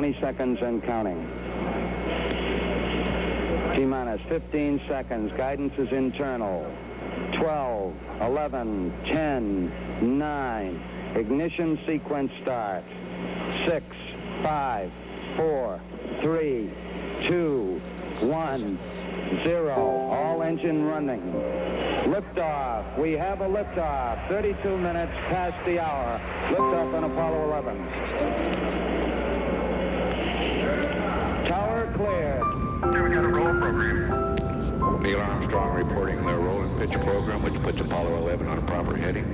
20 seconds and counting. T minus 15 seconds. Guidance is internal. 12, 11, 10, 9. Ignition sequence starts. 6, 5, 4, 3, 2, 1, 0. All engine running. Liftoff. We have a liftoff. 32 minutes past the hour. Liftoff on Apollo 11. cleared. Okay, we got a roll program. Neil Armstrong reporting the roll and pitch program, which puts Apollo 11 on a proper heading.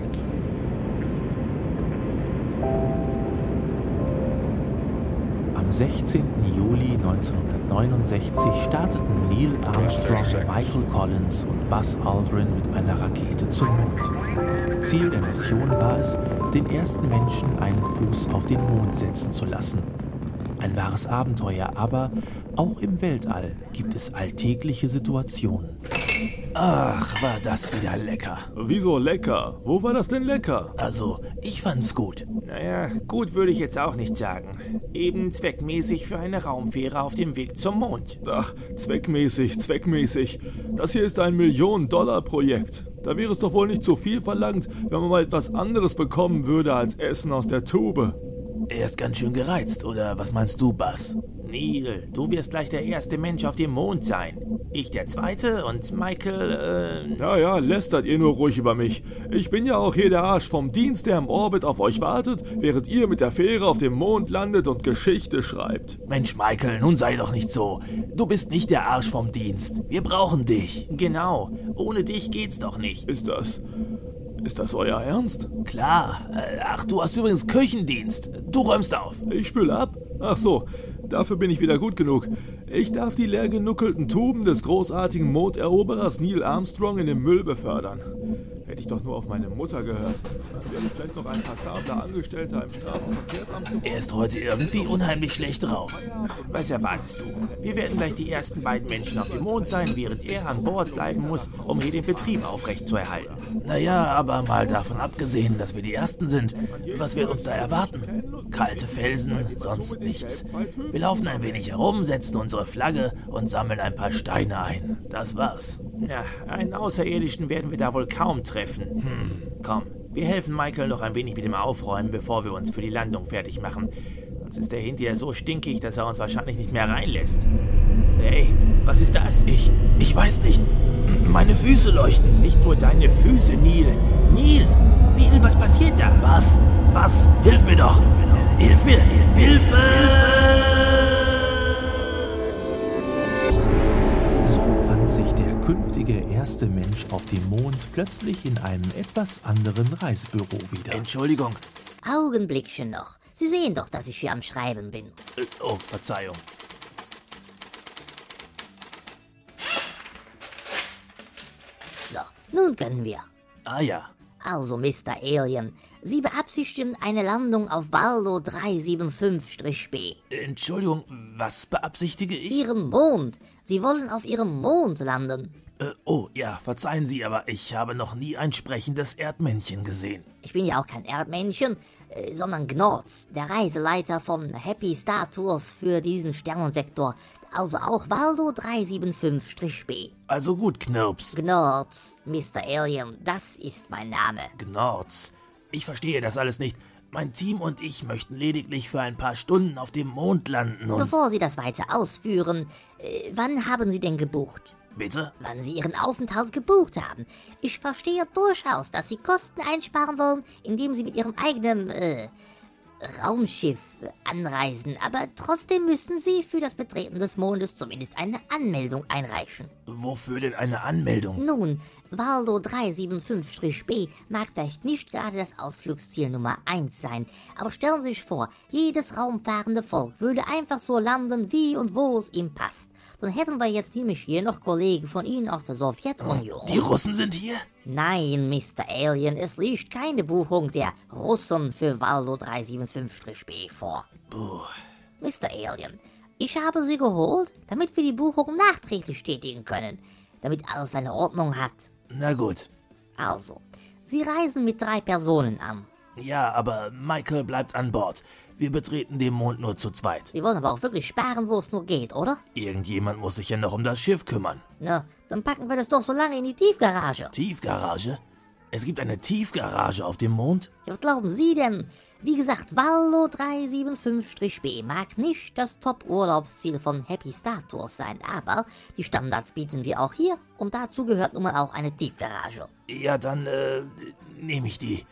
Am 16. Juli 1969 starteten Neil Armstrong, Michael Collins und Buzz Aldrin mit einer Rakete zum Mond. Ziel der Mission war es, den ersten Menschen einen Fuß auf den Mond setzen zu lassen. Ein wahres Abenteuer, aber auch im Weltall gibt es alltägliche Situationen. Ach, war das wieder lecker. Wieso lecker? Wo war das denn lecker? Also, ich fand's gut. Naja, gut würde ich jetzt auch nicht sagen. Eben zweckmäßig für eine Raumfähre auf dem Weg zum Mond. Ach, zweckmäßig, zweckmäßig. Das hier ist ein Millionen-Dollar-Projekt. Da wäre es doch wohl nicht zu viel verlangt, wenn man mal etwas anderes bekommen würde als Essen aus der Tube. Er ist ganz schön gereizt, oder was meinst du, Buzz? Neil, du wirst gleich der erste Mensch auf dem Mond sein. Ich der zweite und Michael, äh. Ja, ja, lästert ihr nur ruhig über mich. Ich bin ja auch hier der Arsch vom Dienst, der im Orbit auf euch wartet, während ihr mit der Fähre auf dem Mond landet und Geschichte schreibt. Mensch, Michael, nun sei doch nicht so. Du bist nicht der Arsch vom Dienst. Wir brauchen dich. Genau. Ohne dich geht's doch nicht. Ist das. Ist das euer Ernst? Klar. Äh, Ach, du hast übrigens Küchendienst. Du räumst auf. Ich spül ab? Ach so, dafür bin ich wieder gut genug. Ich darf die leer genuckelten Tuben des großartigen Monderoberers Neil Armstrong in den Müll befördern. Hätte ich doch nur auf meine Mutter gehört. Wäre vielleicht noch ein passabler Angestellter im Straßenverkehrsamt geworden. Er ist heute irgendwie unheimlich schlecht drauf. Was erwartest du? Wir werden gleich die ersten beiden Menschen auf dem Mond sein, während er an Bord bleiben muss, um hier den Betrieb aufrechtzuerhalten. Naja, aber mal davon abgesehen, dass wir die Ersten sind, was wird uns da erwarten? Kalte Felsen, sonst nichts. Wir laufen ein wenig herum, setzen unsere Flagge und sammeln ein paar Steine ein. Das war's. Ja, einen Außerirdischen werden wir da wohl kaum treffen. Hm, komm, wir helfen Michael noch ein wenig mit dem Aufräumen, bevor wir uns für die Landung fertig machen. Sonst ist er hinterher so stinkig, dass er uns wahrscheinlich nicht mehr reinlässt. Hey, was ist das? Ich, ich weiß nicht. Meine Füße leuchten. Nicht nur deine Füße, Neil. Neil, Neil, was passiert da? Was? Was? Hilf mir doch. Hilf mir. Hilfe! So künftige erste Mensch auf dem Mond plötzlich in einem etwas anderen Reisebüro wieder. Entschuldigung. Augenblickchen noch. Sie sehen doch, dass ich hier am Schreiben bin. Äh, oh, Verzeihung. So, nun können wir. Ah ja. Also, Mr. Alien, Sie beabsichtigen eine Landung auf Waldo 375-B. Entschuldigung, was beabsichtige ich? Ihren Mond. Sie wollen auf Ihrem Mond landen. Äh, oh, ja, verzeihen Sie, aber ich habe noch nie ein sprechendes Erdmännchen gesehen. Ich bin ja auch kein Erdmännchen, äh, sondern Gnorz, der Reiseleiter von Happy Star Tours für diesen Sternensektor. Also auch Waldo 375-B. Also gut, Knirps. Gnorz, Mr. Alien, das ist mein Name. Gnorz. Ich verstehe das alles nicht. Mein Team und ich möchten lediglich für ein paar Stunden auf dem Mond landen und... Bevor Sie das weiter ausführen, äh, wann haben Sie denn gebucht? Bitte? Wann Sie Ihren Aufenthalt gebucht haben. Ich verstehe durchaus, dass Sie Kosten einsparen wollen, indem Sie mit Ihrem eigenen, äh, Raumschiff anreisen, aber trotzdem müssen Sie für das Betreten des Mondes zumindest eine Anmeldung einreichen. Wofür denn eine Anmeldung? Nun, Waldo 375-B mag vielleicht nicht gerade das Ausflugsziel Nummer 1 sein, aber stellen Sie sich vor, jedes raumfahrende Volk würde einfach so landen, wie und wo es ihm passt. Dann hätten wir jetzt nämlich hier noch Kollegen von Ihnen aus der Sowjetunion. Die Russen sind hier? Nein, Mr. Alien, es liegt keine Buchung der Russen für Waldo 375-B vor. Puh. Mr. Alien, ich habe Sie geholt, damit wir die Buchung nachträglich tätigen können, damit alles seine Ordnung hat. Na gut. Also, Sie reisen mit drei Personen an. Ja, aber Michael bleibt an Bord. Wir betreten den Mond nur zu zweit. Sie wollen aber auch wirklich sparen, wo es nur geht, oder? Irgendjemand muss sich ja noch um das Schiff kümmern. Na, dann packen wir das doch so lange in die Tiefgarage. Tiefgarage? Es gibt eine Tiefgarage auf dem Mond? Ja, was glauben Sie denn? Wie gesagt, Wallo 375-B mag nicht das Top-Urlaubsziel von Happy Star Tours sein, aber die Standards bieten wir auch hier und dazu gehört nun mal auch eine Tiefgarage. Ja, dann äh, nehme ich die.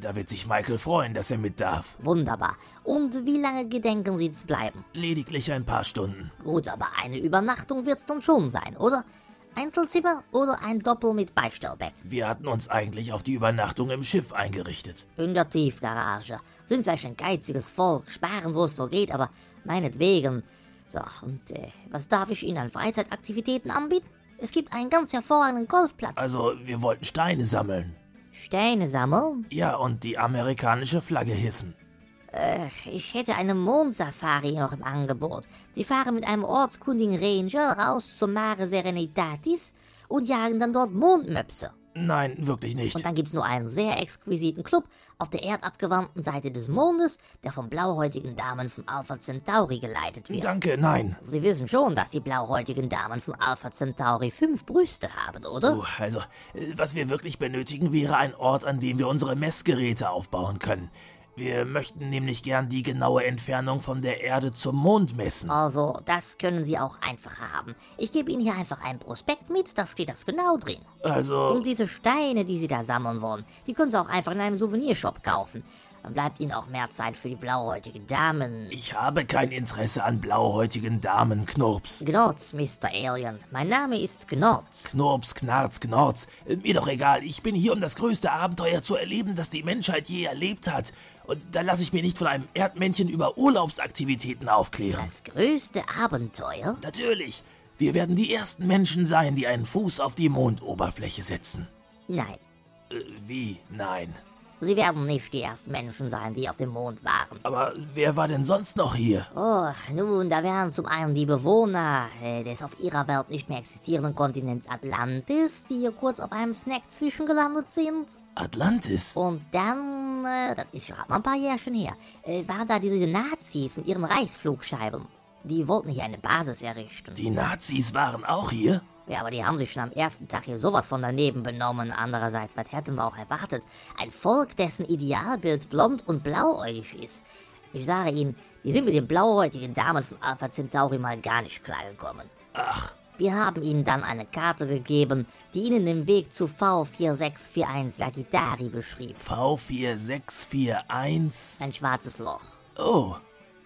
Da wird sich Michael freuen, dass er mit darf. Wunderbar. Und wie lange gedenken Sie zu bleiben? Lediglich ein paar Stunden. Gut, aber eine Übernachtung wird's dann schon sein, oder? Einzelzimmer oder ein Doppel mit Beistellbett? Wir hatten uns eigentlich auf die Übernachtung im Schiff eingerichtet. In der Tiefgarage. Sind vielleicht ein geiziges Volk, sparen, wo es nur geht, aber meinetwegen. So, und äh, was darf ich Ihnen an Freizeitaktivitäten anbieten? Es gibt einen ganz hervorragenden Golfplatz. Also, wir wollten Steine sammeln. Steine sammeln? Ja, und die amerikanische Flagge hissen. Äh, ich hätte eine Mondsafari noch im Angebot. Sie fahren mit einem ortskundigen Ranger raus zum Mare Serenitatis und jagen dann dort Mondmöpse. Nein, wirklich nicht. Und dann gibt's nur einen sehr exquisiten Club auf der erdabgewandten Seite des Mondes, der von blauhäutigen Damen von Alpha Centauri geleitet wird. Danke, nein. Sie wissen schon, dass die blauhäutigen Damen von Alpha Centauri fünf Brüste haben, oder? Uh, also, äh, was wir wirklich benötigen, wäre ein Ort, an dem wir unsere Messgeräte aufbauen können. Wir möchten nämlich gern die genaue Entfernung von der Erde zum Mond messen. Also, das können Sie auch einfacher haben. Ich gebe Ihnen hier einfach ein Prospekt mit, da steht das genau drin. Also, Und diese Steine, die Sie da sammeln wollen, die können Sie auch einfach in einem Souvenirshop kaufen. Dann bleibt Ihnen auch mehr Zeit für die blauhäutigen Damen. ich habe kein Interesse an blauhäutigen Damen, Knurps. Gnotz, Mr. Alien. Mein Name ist Gnotz. Knurps, Knarz, Knorz. Äh, Mir doch egal. Ich bin hier, um das größte Abenteuer zu erleben, das die Menschheit je erlebt hat. Und da lasse ich mir nicht von einem Erdmännchen über Urlaubsaktivitäten aufklären. Das größte Abenteuer? Natürlich. Wir werden die ersten Menschen sein, die einen Fuß auf die Mondoberfläche setzen. Nein. Äh, wie? Nein. Sie werden nicht die ersten Menschen sein, die auf dem Mond waren. Aber wer war denn sonst noch hier? Oh, nun, da wären zum einen die Bewohner äh, des auf ihrer Welt nicht mehr existierenden Kontinents Atlantis, die hier kurz auf einem Snack zwischengelandet sind. Atlantis? Und dann, äh, das ist gerade mal ein paar Jährchen her, äh, waren da diese Nazis mit ihren Reichsflugscheiben. Die wollten hier eine Basis errichten. Die Nazis waren auch hier? Ja, aber die haben sich schon am ersten Tag hier sowas von daneben benommen. Andererseits, was hätten wir auch erwartet? Ein Volk, dessen Idealbild blond und blauäugig ist. Ich sage Ihnen, die sind mit den blauhäutigen Damen von Alpha Centauri mal gar nicht klargekommen. Ach, Wir haben ihnen dann eine Karte gegeben, die ihnen den Weg zu V4641 Sagittari beschrieb. V4641. Ein schwarzes Loch. Oh,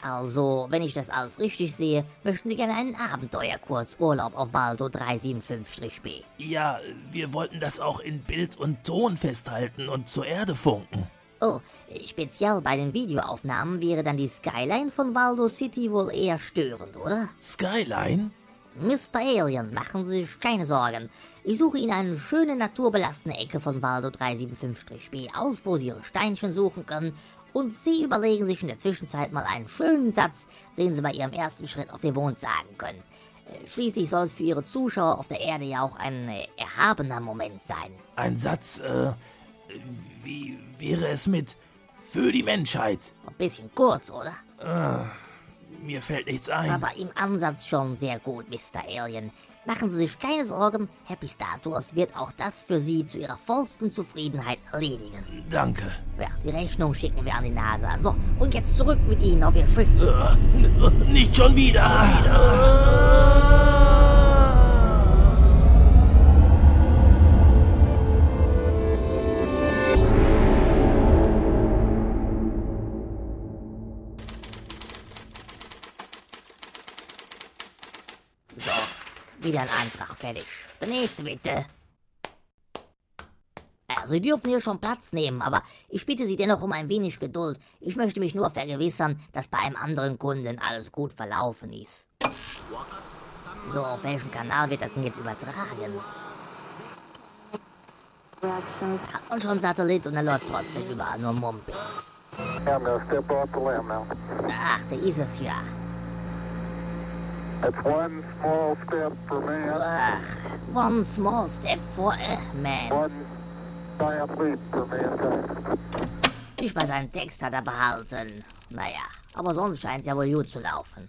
Also, wenn ich das alles richtig sehe, möchten Sie gerne einen Abenteuerkurs Urlaub auf Waldo 375-B. ja, wir wollten das auch in Bild und Ton festhalten und zur Erde funken. Oh, speziell bei den Videoaufnahmen wäre dann die Skyline von Waldo City wohl eher störend, oder? Skyline? Mr. Alien, machen Sie sich keine Sorgen. Ich suche Ihnen eine schöne naturbelassene Ecke von Waldo 375-B aus, wo Sie Ihre Steinchen suchen können. Und Sie überlegen sich in der Zwischenzeit mal einen schönen Satz, den Sie bei Ihrem ersten Schritt auf den Mond sagen können. Äh, Schließlich soll es für Ihre Zuschauer auf der Erde ja auch ein äh, erhabener Moment sein. Ein Satz, äh, wie wäre es mit für die Menschheit? Ein bisschen kurz, oder? Mir fällt nichts ein. Aber im Ansatz schon sehr gut, Mr. Alien. Machen Sie sich keine Sorgen, Happy Star Tours wird auch das für Sie zu Ihrer vollsten Zufriedenheit erledigen. Danke. Ja, die Rechnung schicken wir an die NASA. So, und jetzt zurück mit Ihnen auf Ihr Schiff. Äh, Nicht schon wieder. So, ein Antrag fertig. Der nächste bitte. Ja, Sie dürfen hier schon Platz nehmen, aber ich bitte Sie dennoch um ein wenig Geduld. Ich möchte mich nur vergewissern, dass bei einem anderen Kunden alles gut verlaufen ist. So, auf welchem Kanal wird das denn jetzt übertragen? Hat man schon Satellit und er läuft trotzdem überall nur now. Ach, da ist es ja. That's one small step for man, Ach, one small step for a man. one giant leap for mankind. Nicht mal seinen Text hat er behalten. Naja, Aber sonst scheint es ja wohl gut zu laufen.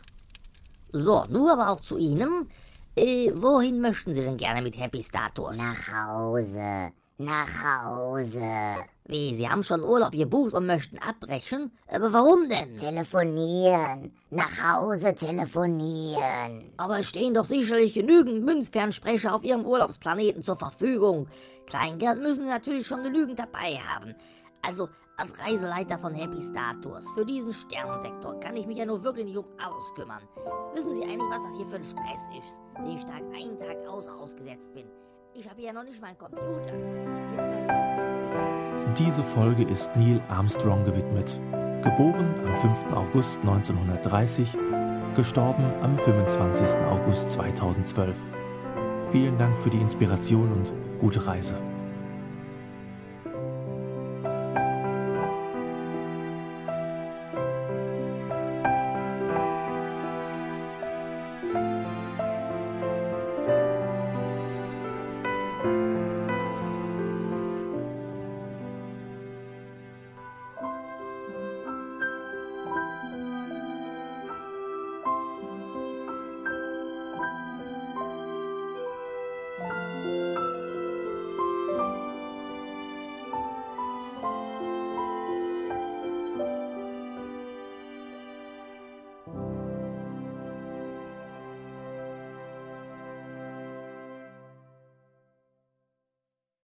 So, nur aber auch zu Ihnen. Äh, wohin möchten Sie denn gerne mit Happy Status? Nach Hause. Nach Hause. Wie, Sie haben schon Urlaub gebucht und möchten abbrechen? Aber warum denn? Telefonieren. Nach Hause telefonieren. Aber es stehen doch sicherlich genügend Münzfernsprecher auf Ihrem Urlaubsplaneten zur Verfügung. Kleingeld müssen Sie natürlich schon genügend dabei haben. Also, als Reiseleiter von Happy Star Tours für diesen Sternensektor kann ich mich ja nur wirklich nicht um alles kümmern. Wissen Sie eigentlich, was das hier für ein Stress ist, den ich Tag ein, Tag aus ausgesetzt bin? Ich habe ja noch nicht mal einen Computer. Diese Folge ist Neil Armstrong gewidmet. Geboren am 5. August 1930, gestorben am 25. August 2012. Vielen Dank für die Inspiration und gute Reise.